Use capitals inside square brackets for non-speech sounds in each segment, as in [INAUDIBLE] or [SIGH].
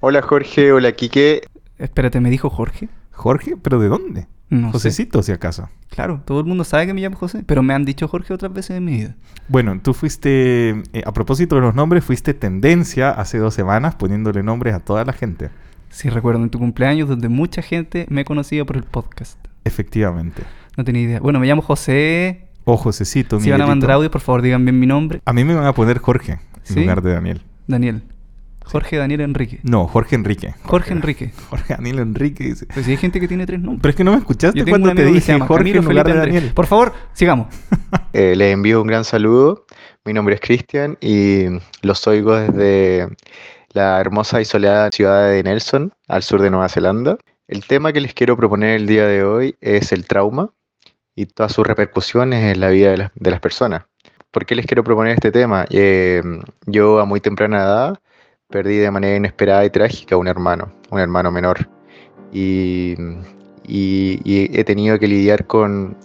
Hola Jorge, hola Quique. Espérate, ¿me dijo Jorge? ¿Jorge? ¿Pero de dónde? No sé. Josecito, si acaso. Claro, todo el mundo sabe que me llamo José, pero me han dicho Jorge otras veces en mi vida. Bueno, tú fuiste, eh, a propósito de los nombres, fuiste tendencia hace dos semanas poniéndole nombres a toda la gente. Sí, recuerdo en tu cumpleaños donde mucha gente me conocía por el podcast. Efectivamente. No tenía idea. Bueno, me llamo José. O Josecito, Si van a mandar audio, por favor, digan bien mi nombre. A mí me van a poner Jorge en ¿Sí? lugar de Daniel. Daniel. Jorge Daniel Enrique. No, Jorge Enrique. Jorge Enrique. [LAUGHS] Jorge Daniel Enrique dice. Pues si hay gente que tiene tres nombres. Pero es que no me escuchaste Yo tengo un cuando te amigo que se dije llama Jorge en lugar de. Daniel. Por favor, sigamos. [LAUGHS] Eh, les envío un gran saludo. Mi nombre es Cristian y los oigo desde la hermosa y soleada ciudad de Nelson, al sur de Nueva Zelanda. El tema que les quiero proponer el día de hoy es el trauma y todas sus repercusiones en la vida de, las- de las personas. ¿Por qué les quiero proponer este tema? Eh, yo a muy temprana edad perdí de manera inesperada y trágica a un hermano, un hermano menor. Y, he tenido que lidiar con,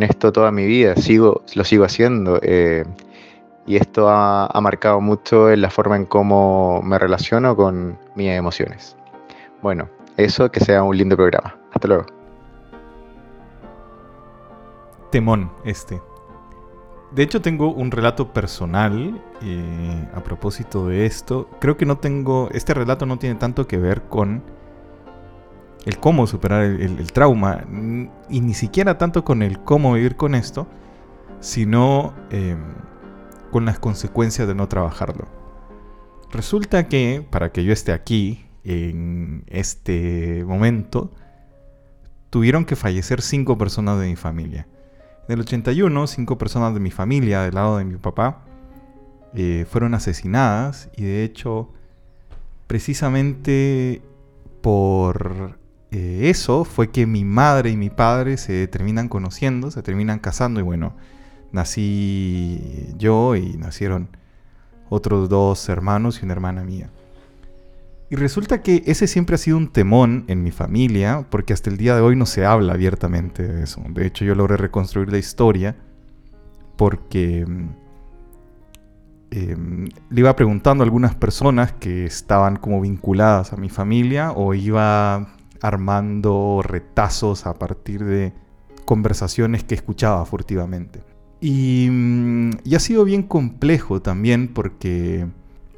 esto toda mi vida, sigo, lo sigo haciendo. eh, y esto ha marcado mucho en la forma en cómo me relaciono con mis emociones. Bueno, eso, que sea un lindo programa. Hasta luego. Temón este. De hecho, tengo un relato personal eh, a propósito de esto. Creo que no tengo. Este relato no tiene tanto que ver con el cómo superar el, trauma. Y ni siquiera tanto con el cómo vivir con esto. Sino eh, con las consecuencias de no trabajarlo. Resulta que para que yo esté aquí en este momento, tuvieron que fallecer cinco personas de mi familia. En el 81, cinco personas de mi familia, del lado de mi papá, eh, fueron asesinadas y de hecho, precisamente por eh, eso fue que mi madre y mi padre se terminan conociendo, se terminan casando y bueno, nací yo y nacieron otros dos hermanos y una hermana mía. Y resulta que ese siempre ha sido un temón en mi familia, porque hasta el día de hoy no se habla abiertamente de eso. De hecho, yo logré reconstruir la historia porque mm, em, le iba preguntando a algunas personas que estaban como vinculadas a mi familia o iba armando retazos a partir de conversaciones que escuchaba furtivamente. Y, mm, y ha sido bien complejo también porque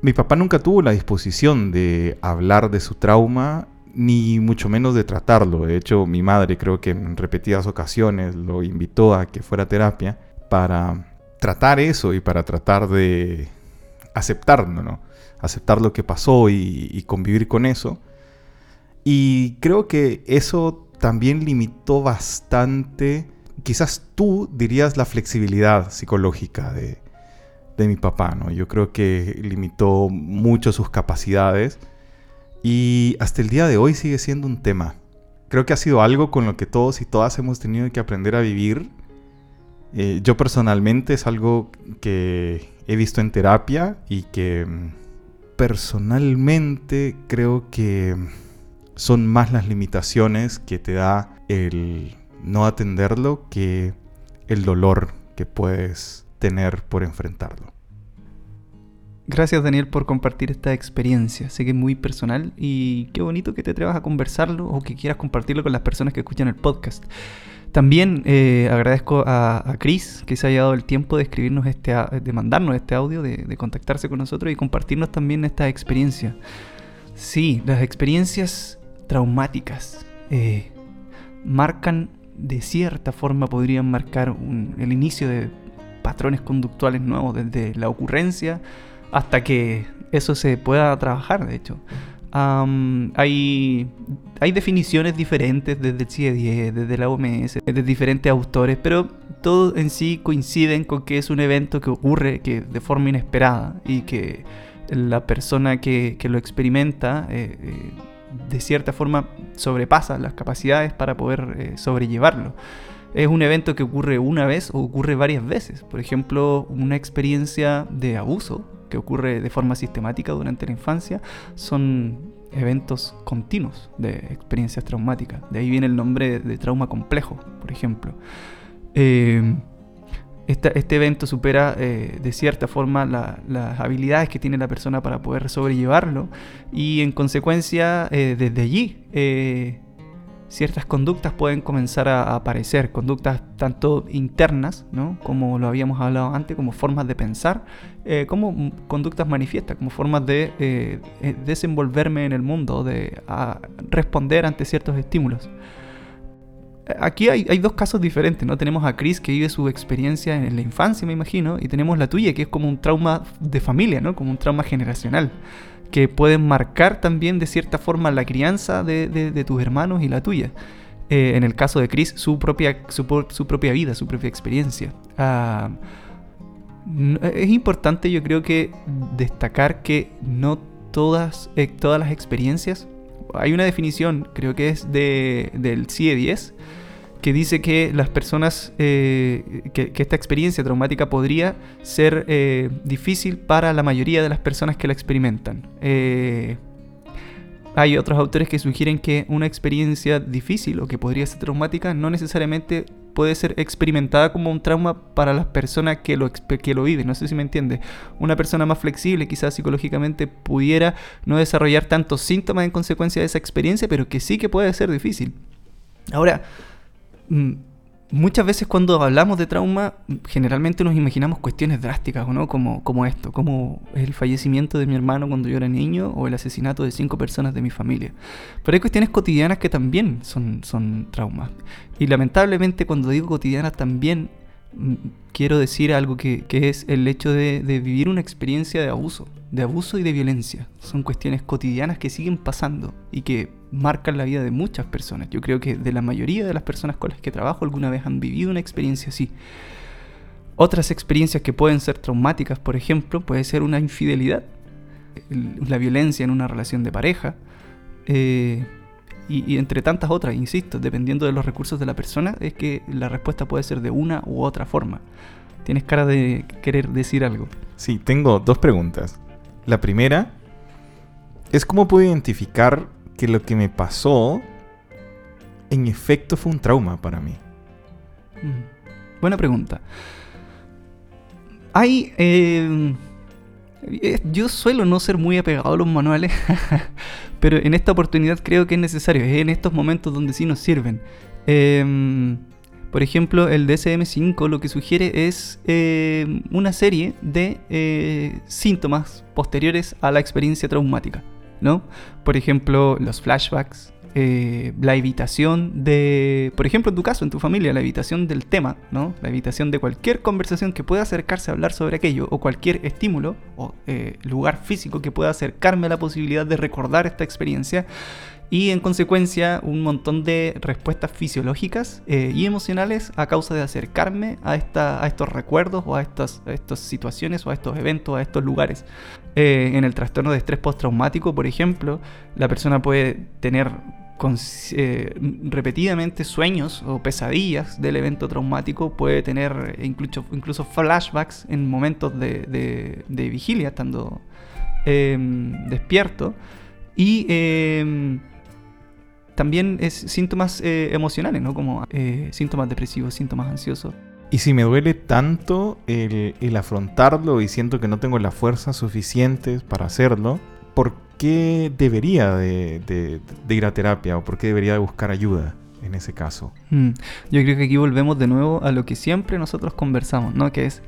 mi papá nunca tuvo la disposición de hablar de su trauma, ni mucho menos de tratarlo. De hecho, mi madre creo que en repetidas ocasiones lo invitó a que fuera a terapia para tratar eso y para tratar de aceptarlo, ¿no? Aceptar lo que pasó y, y convivir con eso. Y creo que eso también limitó bastante, quizás tú dirías la flexibilidad psicológica de, de mi papá, ¿no? Yo creo que limitó mucho sus capacidades y hasta el día de hoy sigue siendo un tema. Creo que ha sido algo con lo que todos y todas hemos tenido que aprender a vivir. Eh, yo personalmente es algo que he visto en terapia y que mm, personalmente creo que son más las limitaciones que te da el no atenderlo que el dolor que puedes tener por enfrentarlo. Gracias Daniel por compartir esta experiencia. Sé que es muy personal y qué bonito que te atrevas a conversarlo o que quieras compartirlo con las personas que escuchan el podcast. También eh, agradezco a, a Chris que se haya dado el tiempo de escribirnos este, de mandarnos este audio, de, de contactarse con nosotros y compartirnos también esta experiencia. Sí, las experiencias traumáticas eh, marcan, de cierta forma, podrían marcar un- el inicio de patrones conductuales nuevos desde la ocurrencia hasta que eso se pueda trabajar, de hecho. Am, hay, hay definiciones diferentes desde el CIE-10, desde la OMS, de diferentes autores, pero todos en sí coinciden con que es un evento que ocurre que de forma inesperada y que la persona que, que lo experimenta eh, eh, de cierta forma sobrepasa las capacidades para poder eh, sobrellevarlo. Es un evento que ocurre una vez o ocurre varias veces. Por ejemplo, una experiencia de abuso que ocurre de forma sistemática durante la infancia son eventos continuos de experiencias traumáticas. De ahí viene el nombre de trauma complejo, por ejemplo. Eh, este evento supera eh, de cierta forma las habilidades que tiene la persona para poder sobrellevarlo y en consecuencia eh, desde allí eh, ciertas conductas pueden comenzar a, aparecer, conductas tanto internas, ¿no? como lo habíamos hablado antes, como formas de pensar, como conductas manifiestas, como formas de desenvolverme en el mundo, de responder ante ciertos estímulos aquí hay, dos casos diferentes, ¿no? Tenemos a Chris que vive su experiencia en la infancia, me imagino, y tenemos la tuya, que es como un trauma de familia, ¿no? Como un trauma generacional, que puede marcar también de cierta forma la crianza de, tus hermanos y la tuya. Eh, en el caso de Chris, su propia, su, propia vida, su propia experiencia. Ah, es importante, yo creo que destacar que no todas, eh, todas las experiencias hay una definición, creo que es de, del CIE 10, que dice que las personas, eh, que, esta experiencia traumática podría ser eh, difícil para la mayoría de las personas que la experimentan. Eh, hay otros autores que sugieren que una experiencia difícil o que podría ser traumática no necesariamente puede ser experimentada como un trauma para las personas que lo, que lo viven. No sé si me entiende. Una persona más flexible, quizás psicológicamente, pudiera no desarrollar tantos síntomas en consecuencia de esa experiencia, pero que sí que puede ser difícil. Ahora, muchas veces cuando hablamos de trauma, generalmente nos imaginamos cuestiones drásticas, ¿no? Como, como esto, como el fallecimiento de mi hermano cuando yo era niño o el asesinato de cinco personas de mi familia. Pero hay cuestiones cotidianas que también son, son traumas. Y lamentablemente cuando digo cotidianas también mm, quiero decir algo que, es el hecho de, vivir una experiencia de abuso, de abuso y de violencia. Son cuestiones cotidianas que siguen pasando y que marcan la vida de muchas personas. Yo creo que de la mayoría de las personas con las que trabajo alguna vez han vivido una experiencia así. Otras experiencias que pueden ser traumáticas, por ejemplo, puede ser una infidelidad, la violencia en una relación de pareja, eh, y, entre tantas otras, insisto, dependiendo de los recursos de la persona, es que la respuesta puede ser de una u otra forma. Tienes cara de querer decir algo. Sí, tengo dos preguntas. La primera es cómo puedo identificar que lo que me pasó en efecto fue un trauma para mí. Mm. Buena pregunta. Hay... Eh, yo suelo no ser muy apegado a los manuales, [LAUGHS] pero en esta oportunidad creo que es necesario, es en estos momentos donde sí nos sirven. Em, por ejemplo, el DSM5 lo que sugiere es em, una serie de eh, síntomas posteriores a la experiencia traumática. ¿no? Por ejemplo, los flashbacks, eh, la evitación de, por ejemplo, en tu caso, en tu familia, la evitación del tema, ¿no? La evitación de cualquier conversación que pueda acercarse a hablar sobre aquello, o cualquier estímulo o eh, lugar físico que pueda acercarme a la posibilidad de recordar esta experiencia. Y en consecuencia, un montón de respuestas fisiológicas eh, y emocionales a causa de acercarme a, esta, a estos recuerdos o a estas, a estas situaciones o a estos eventos, a estos lugares. en el trastorno de estrés postraumático, por ejemplo, la persona puede tener eh, repetidamente sueños o pesadillas del evento traumático, puede tener incluso, incluso flashbacks en momentos de, vigilia, estando em, despierto. Y em, también es síntomas eh, emocionales, ¿no? Como eh, síntomas depresivos, síntomas ansiosos. Y si me duele tanto el afrontarlo y siento que no tengo las fuerzas suficientes para hacerlo, ¿por qué debería de, ir a terapia o por qué debería de buscar ayuda en ese caso? Mm, yo creo que aquí volvemos de nuevo a lo que siempre nosotros conversamos, ¿no? Que es,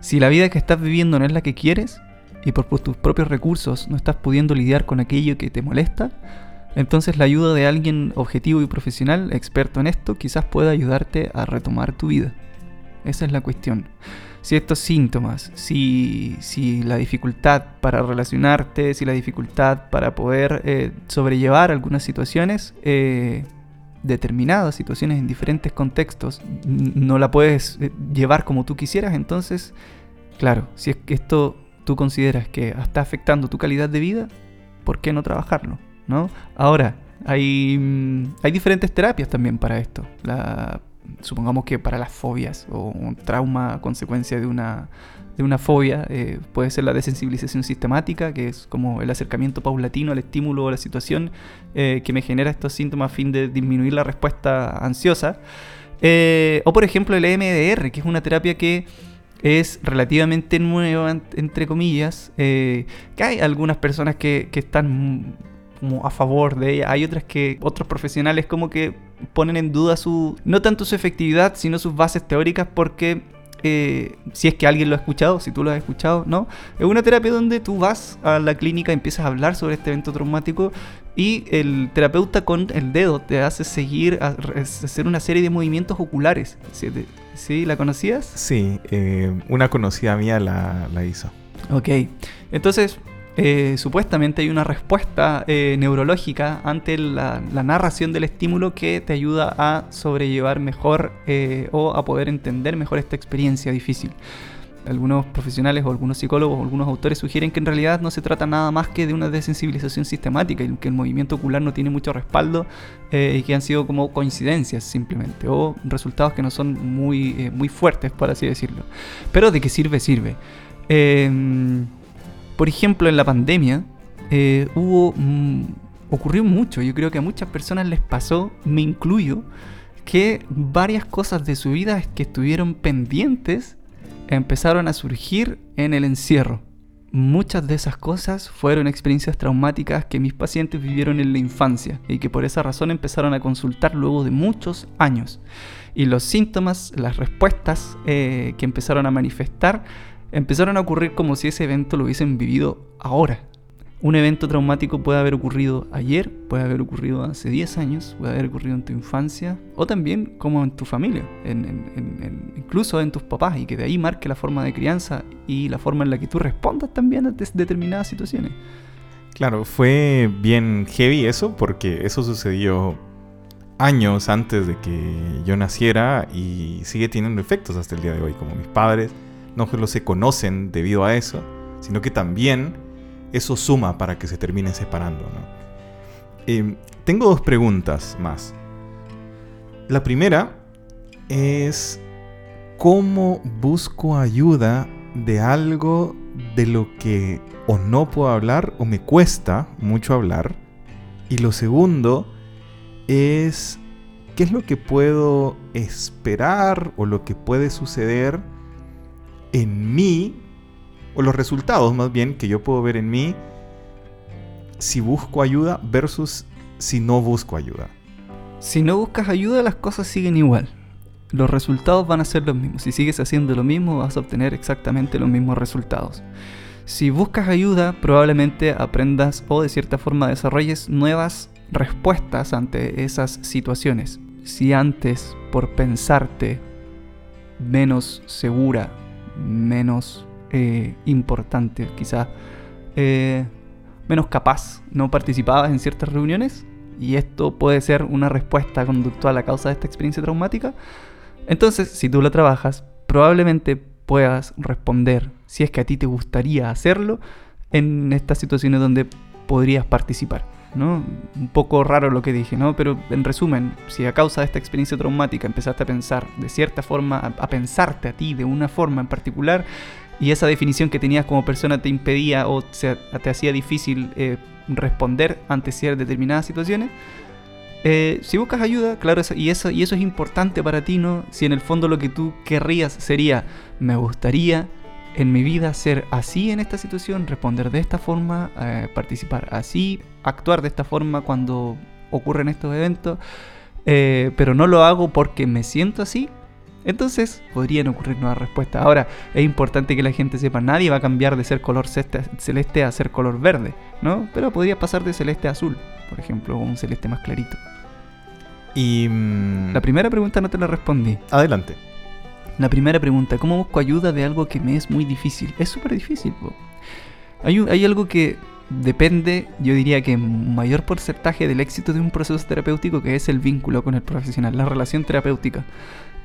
si la vida que estás viviendo no es la que quieres y por tus propios recursos no estás pudiendo lidiar con aquello que te molesta, entonces la ayuda de alguien objetivo y profesional, experto en esto, quizás pueda ayudarte a retomar tu vida. Esa es la cuestión si estos síntomas, si, si la dificultad para relacionarte, si la dificultad para poder eh, sobrellevar algunas situaciones, eh, determinadas situaciones en diferentes contextos, no la puedes eh, llevar como tú quisieras, entonces, claro, si es que esto tú consideras que está afectando tu calidad de vida, ¿por qué no trabajarlo? ¿no? Ahora, hay, mm, hay diferentes terapias también para esto. Supongamos que para las fobias o un trauma consecuencia de una, de una fobia eh, puede ser la desensibilización sistemática, que es como el acercamiento paulatino al estímulo o la situación eh, que me genera estos síntomas a fin de disminuir la respuesta ansiosa. Eh, o por ejemplo el EMDR, que es una terapia que es relativamente nueva, en- entre comillas, que hay algunas personas que, que están como a favor de ella, hay otras que otros profesionales como que ponen en duda su, no tanto su efectividad, sino sus bases teóricas porque... eh, si es que alguien lo ha escuchado, si tú lo has escuchado, ¿no? Es una terapia donde tú vas a la clínica, empiezas a hablar sobre este evento traumático y el terapeuta con el dedo te hace seguir, a- hacer una serie de movimientos oculares. ¿Sí, ¿sí? la conocías? Sí, eh, una conocida mía la, la hizo. Ok, entonces eh, supuestamente hay una respuesta eh, neurológica ante la, narración del estímulo que te ayuda a sobrellevar mejor eh, o a poder entender mejor esta experiencia difícil. Algunos profesionales o algunos psicólogos o algunos autores sugieren que en realidad no se trata nada más que de una desensibilización sistemática y que el movimiento ocular no tiene mucho respaldo y que han sido como coincidencias simplemente o resultados que no son muy, muy fuertes, por así decirlo. Pero de qué sirve, sirve. Eh, por ejemplo, en la pandemia eh, hubo mm, ocurrió mucho. Yo creo que a muchas personas les pasó, me incluyo, que varias cosas de su vida que estuvieron pendientes empezaron a surgir en el encierro. Muchas de esas cosas fueron experiencias traumáticas que mis pacientes vivieron en la infancia y que por esa razón empezaron a consultar luego de muchos años. Y los síntomas, las respuestas eh, que empezaron a manifestar, empezaron a ocurrir como si ese evento lo hubiesen vivido ahora. Un evento traumático puede haber ocurrido ayer, puede haber ocurrido hace 10 años, puede haber ocurrido en tu infancia o también como en tu familia, incluso en tus papás y que de ahí marque la forma de crianza y la forma en la que tú respondas también a determinadas situaciones. Claro, fue bien heavy eso porque eso sucedió años antes de que yo naciera y sigue teniendo efectos hasta el día de hoy. Como mis padres no solo se conocen debido a eso, sino que también eso suma para que se terminen separando. ¿no? Eh, tengo dos preguntas más. La primera es cómo busco ayuda de algo de lo que o no puedo hablar o me cuesta mucho hablar. Y lo segundo es qué es lo que puedo esperar o lo que puede suceder en mí, o los resultados más bien que yo puedo ver en mí si busco ayuda versus si no busco ayuda. Si no buscas ayuda, las cosas siguen igual. Los resultados van a ser los mismos. Si sigues haciendo lo mismo, vas a obtener exactamente los mismos resultados. Si buscas ayuda, probablemente aprendas o de cierta forma desarrolles nuevas respuestas ante esas situaciones. Si antes, por pensarte menos segura, menos eh, importante, quizás eh, menos capaz, no participabas en ciertas reuniones, y esto puede ser una respuesta conductual a causa de esta experiencia traumática, entonces si tú la trabajas, probablemente puedas responder, si es que a ti te gustaría hacerlo, en estas situaciones donde podrías participar. Un poco raro lo que dije, ¿no? Pero en resumen, si a causa de esta experiencia traumática empezaste a pensar de cierta forma, a, pensarte a ti de una forma en particular, y esa definición que tenías como persona te impedía o te hacía difícil eh, responder ante ciertas determinadas situaciones, eh, si buscas ayuda, claro, y, eso, y eso es importante para ti, ¿no? Si en el fondo lo que tú querrías sería, me gustaría en mi vida ser así en esta situación, responder de esta forma, eh, participar así, actuar de esta forma cuando ocurren estos eventos, eh, pero no lo hago porque me siento así, entonces podrían ocurrir nuevas respuestas. Ahora, es importante que la gente sepa, nadie va a cambiar de ser color celeste, a ser color verde, ¿no? Pero podría pasar de celeste a azul, por ejemplo, o un celeste más clarito. Y... mm, La primera pregunta no te la respondí. Adelante. La primera pregunta, ¿cómo busco ayuda de algo que me es muy difícil? Es súper difícil. po. Hay, un- hay algo que depende, yo diría que mayor porcentaje del éxito de un proceso terapéutico, que es el vínculo con el profesional, la relación terapéutica.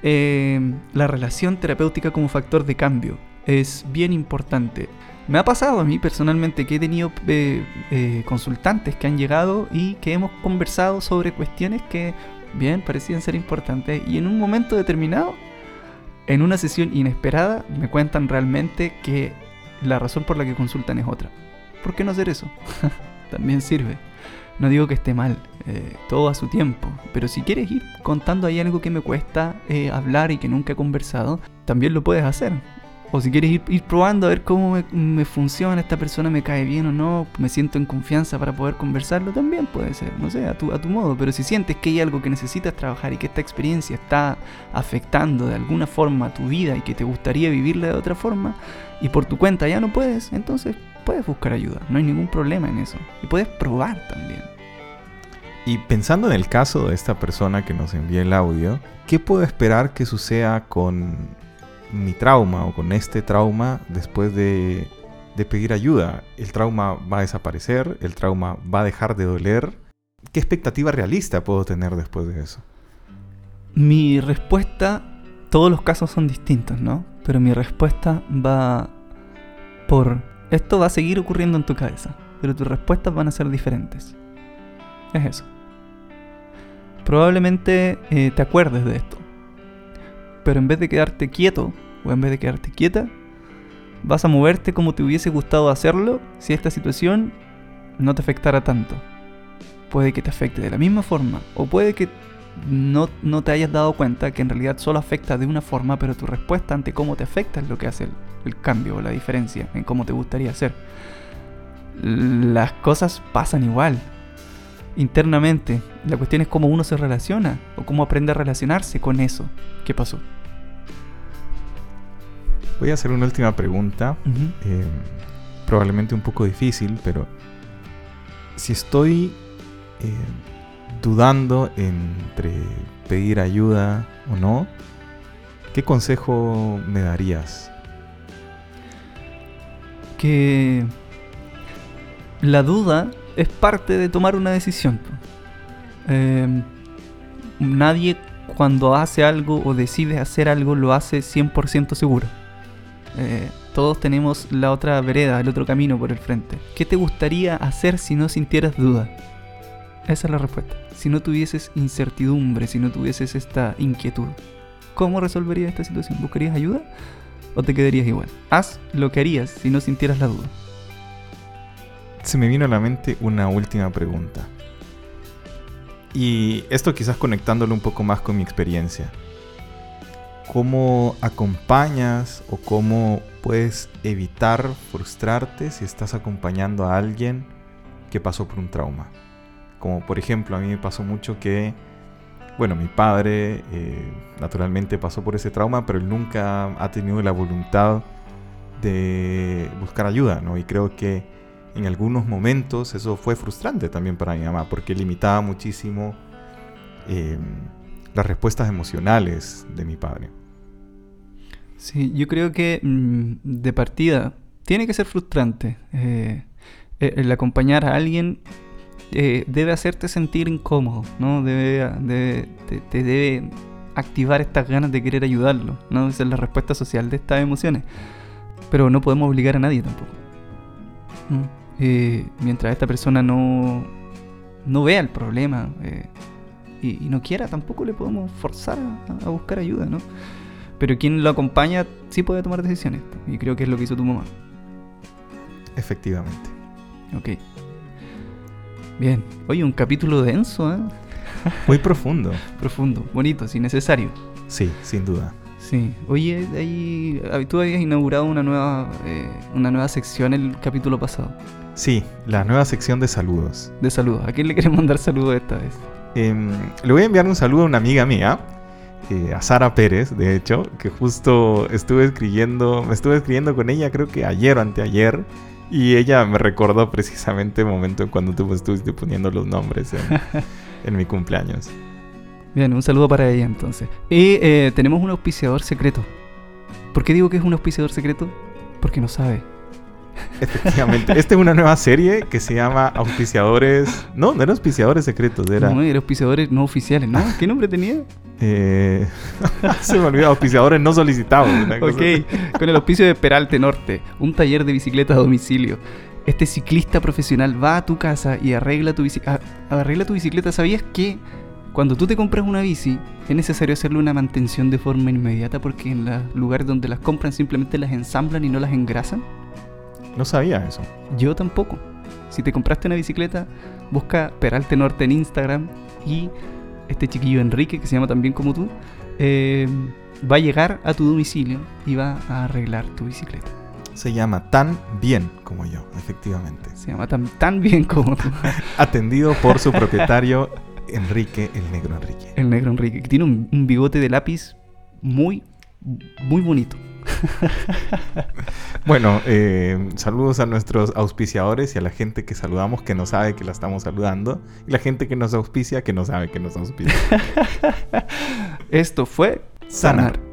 Eh, la relación terapéutica como factor de cambio es bien importante. Me ha pasado a mí personalmente que he tenido eh, eh, consultantes que han llegado y que hemos conversado sobre cuestiones que bien parecían ser importantes y en un momento determinado en una sesión inesperada me cuentan realmente que la razón por la que consultan es otra. ¿Por qué no hacer eso? [LAUGHS] También sirve. No digo que esté mal, eh, todo a su tiempo. Pero si quieres ir contando ahí algo que me cuesta eh, hablar y que nunca he conversado, también lo puedes hacer. O si quieres ir, probando a ver cómo me, funciona, esta persona me cae bien o no, me siento en confianza para poder conversarlo, también puede ser, no sé, a tu, a tu modo. Pero si sientes que hay algo que necesitas trabajar y que esta experiencia está afectando de alguna forma tu vida y que te gustaría vivirla de otra forma, y por tu cuenta ya no puedes, entonces puedes buscar ayuda, no hay ningún problema en eso. Y puedes probar también. Y pensando en el caso de esta persona que nos envía el audio, ¿qué puedo esperar que suceda con mi trauma o con este trauma después de, de pedir ayuda? ¿El trauma va a desaparecer? ¿El trauma va a dejar de doler? ¿Qué expectativa realista puedo tener después de eso? Mi respuesta, todos los casos son distintos, ¿no? Pero mi respuesta va por, esto va a seguir ocurriendo en tu cabeza, pero tus respuestas van a ser diferentes. Es eso. Probablemente eh, te acuerdes de esto, pero en vez de quedarte quieto o en vez de quedarte quieta, vas a moverte como te hubiese gustado hacerlo si esta situación no te afectara tanto. Puede que te afecte de la misma forma o puede que no, no te hayas dado cuenta que en realidad solo afecta de una forma, pero tu respuesta ante cómo te afecta es lo que hace el, cambio o la diferencia en cómo te gustaría hacer. Las cosas pasan igual internamente. La cuestión es cómo uno se relaciona o cómo aprende a relacionarse con eso que pasó. Voy a hacer una última pregunta, eh, probablemente un poco difícil, pero si estoy eh, dudando entre pedir ayuda o no, ¿qué consejo me darías? Que la duda es parte de tomar una decisión. Eh, nadie cuando hace algo o decide hacer algo lo hace 100% seguro. Eh, todos tenemos la otra vereda, el otro camino por el frente. ¿Qué te gustaría hacer si no sintieras duda? Esa es la respuesta. Si no tuvieses incertidumbre, si no tuvieses esta inquietud, ¿cómo resolverías esta situación? ¿Buscarías ayuda o te quedarías igual? Haz lo que harías si no sintieras la duda. Se me vino a la mente una última pregunta. Y esto quizás conectándolo un poco más con mi experiencia. ¿Cómo acompañas o cómo puedes evitar frustrarte si estás acompañando a alguien que pasó por un trauma? Como por ejemplo, a mí me pasó mucho que, bueno, mi padre eh, naturalmente pasó por ese trauma, pero él nunca ha tenido la voluntad de buscar ayuda, ¿no? Y creo que en algunos momentos eso fue frustrante también para mi mamá, porque limitaba muchísimo eh, las respuestas emocionales de mi padre. Sí, yo creo que mm, de partida tiene que ser frustrante. Eh, el acompañar a alguien eh, debe hacerte sentir incómodo, ¿no? Debe, debe- te, te debe activar estas ganas de querer ayudarlo, ¿no? Esa es la respuesta social de estas emociones. Pero no podemos obligar a nadie tampoco. ¿Mm? Eh, mientras esta persona no, no vea el problema eh, y, y no quiera, tampoco le podemos forzar a, a buscar ayuda, ¿no? Pero quien lo acompaña sí puede tomar decisiones. Y creo que es lo que hizo tu mamá. Efectivamente. Ok. Bien. Oye, un capítulo denso, ¿eh? Muy profundo. [LAUGHS] Profundo, bonito, sí, necesario. Sí, sin duda. Sí. Oye, ahí, ah, tú habías inaugurado una nueva, eh, una nueva sección el capítulo pasado. Sí, la nueva sección de saludos. De saludos. ¿A quién le quieres mandar saludos esta vez? Em, le voy a enviar un saludo a una amiga mía, eh, a Sara Pérez, de hecho, que justo estuve escribiendo, me estuve escribiendo con ella creo que ayer o anteayer, y ella me recordó precisamente el momento en cuando tú estuviste poniendo los nombres en, [LAUGHS] en mi cumpleaños. Bien, un saludo para ella entonces. Y eh, tenemos un auspiciador secreto. ¿Por qué digo que es un auspiciador secreto? Porque no sabe. Efectivamente, esta es una nueva serie que se llama Auspiciadores... No, no eran auspiciadores secretos, era... No, era auspiciadores no oficiales, ¿no? ¿Qué nombre tenía? eh, [LAUGHS] se me olvidó, auspiciadores no solicitados. Ok, con el auspicio de Peralte Norte, un taller de bicicletas a domicilio. Este ciclista profesional va a tu casa y arregla tu, bici- a- arregla tu bicicleta. ¿Sabías que cuando tú te compras una bici es necesario hacerle una mantención de forma inmediata porque en los lugares donde las compran simplemente las ensamblan y no las engrasan? No sabía eso. Yo tampoco. Si te compraste una bicicleta, busca Peralte Norte en Instagram y este chiquillo Enrique, que se llama también como tú, eh, va a llegar a tu domicilio y va a arreglar tu bicicleta. Se llama tan bien como yo, efectivamente. Se llama tan, tan bien como tú. [LAUGHS] Atendido por su propietario Enrique, el negro Enrique. El negro Enrique, que tiene un, un bigote de lápiz muy, muy bonito. [LAUGHS] Bueno, eh, saludos a nuestros auspiciadores y a la gente que saludamos que no sabe que la estamos saludando. Y la gente que nos auspicia que no sabe que nos auspicia. [LAUGHS] Esto fue Sanar. Sanar.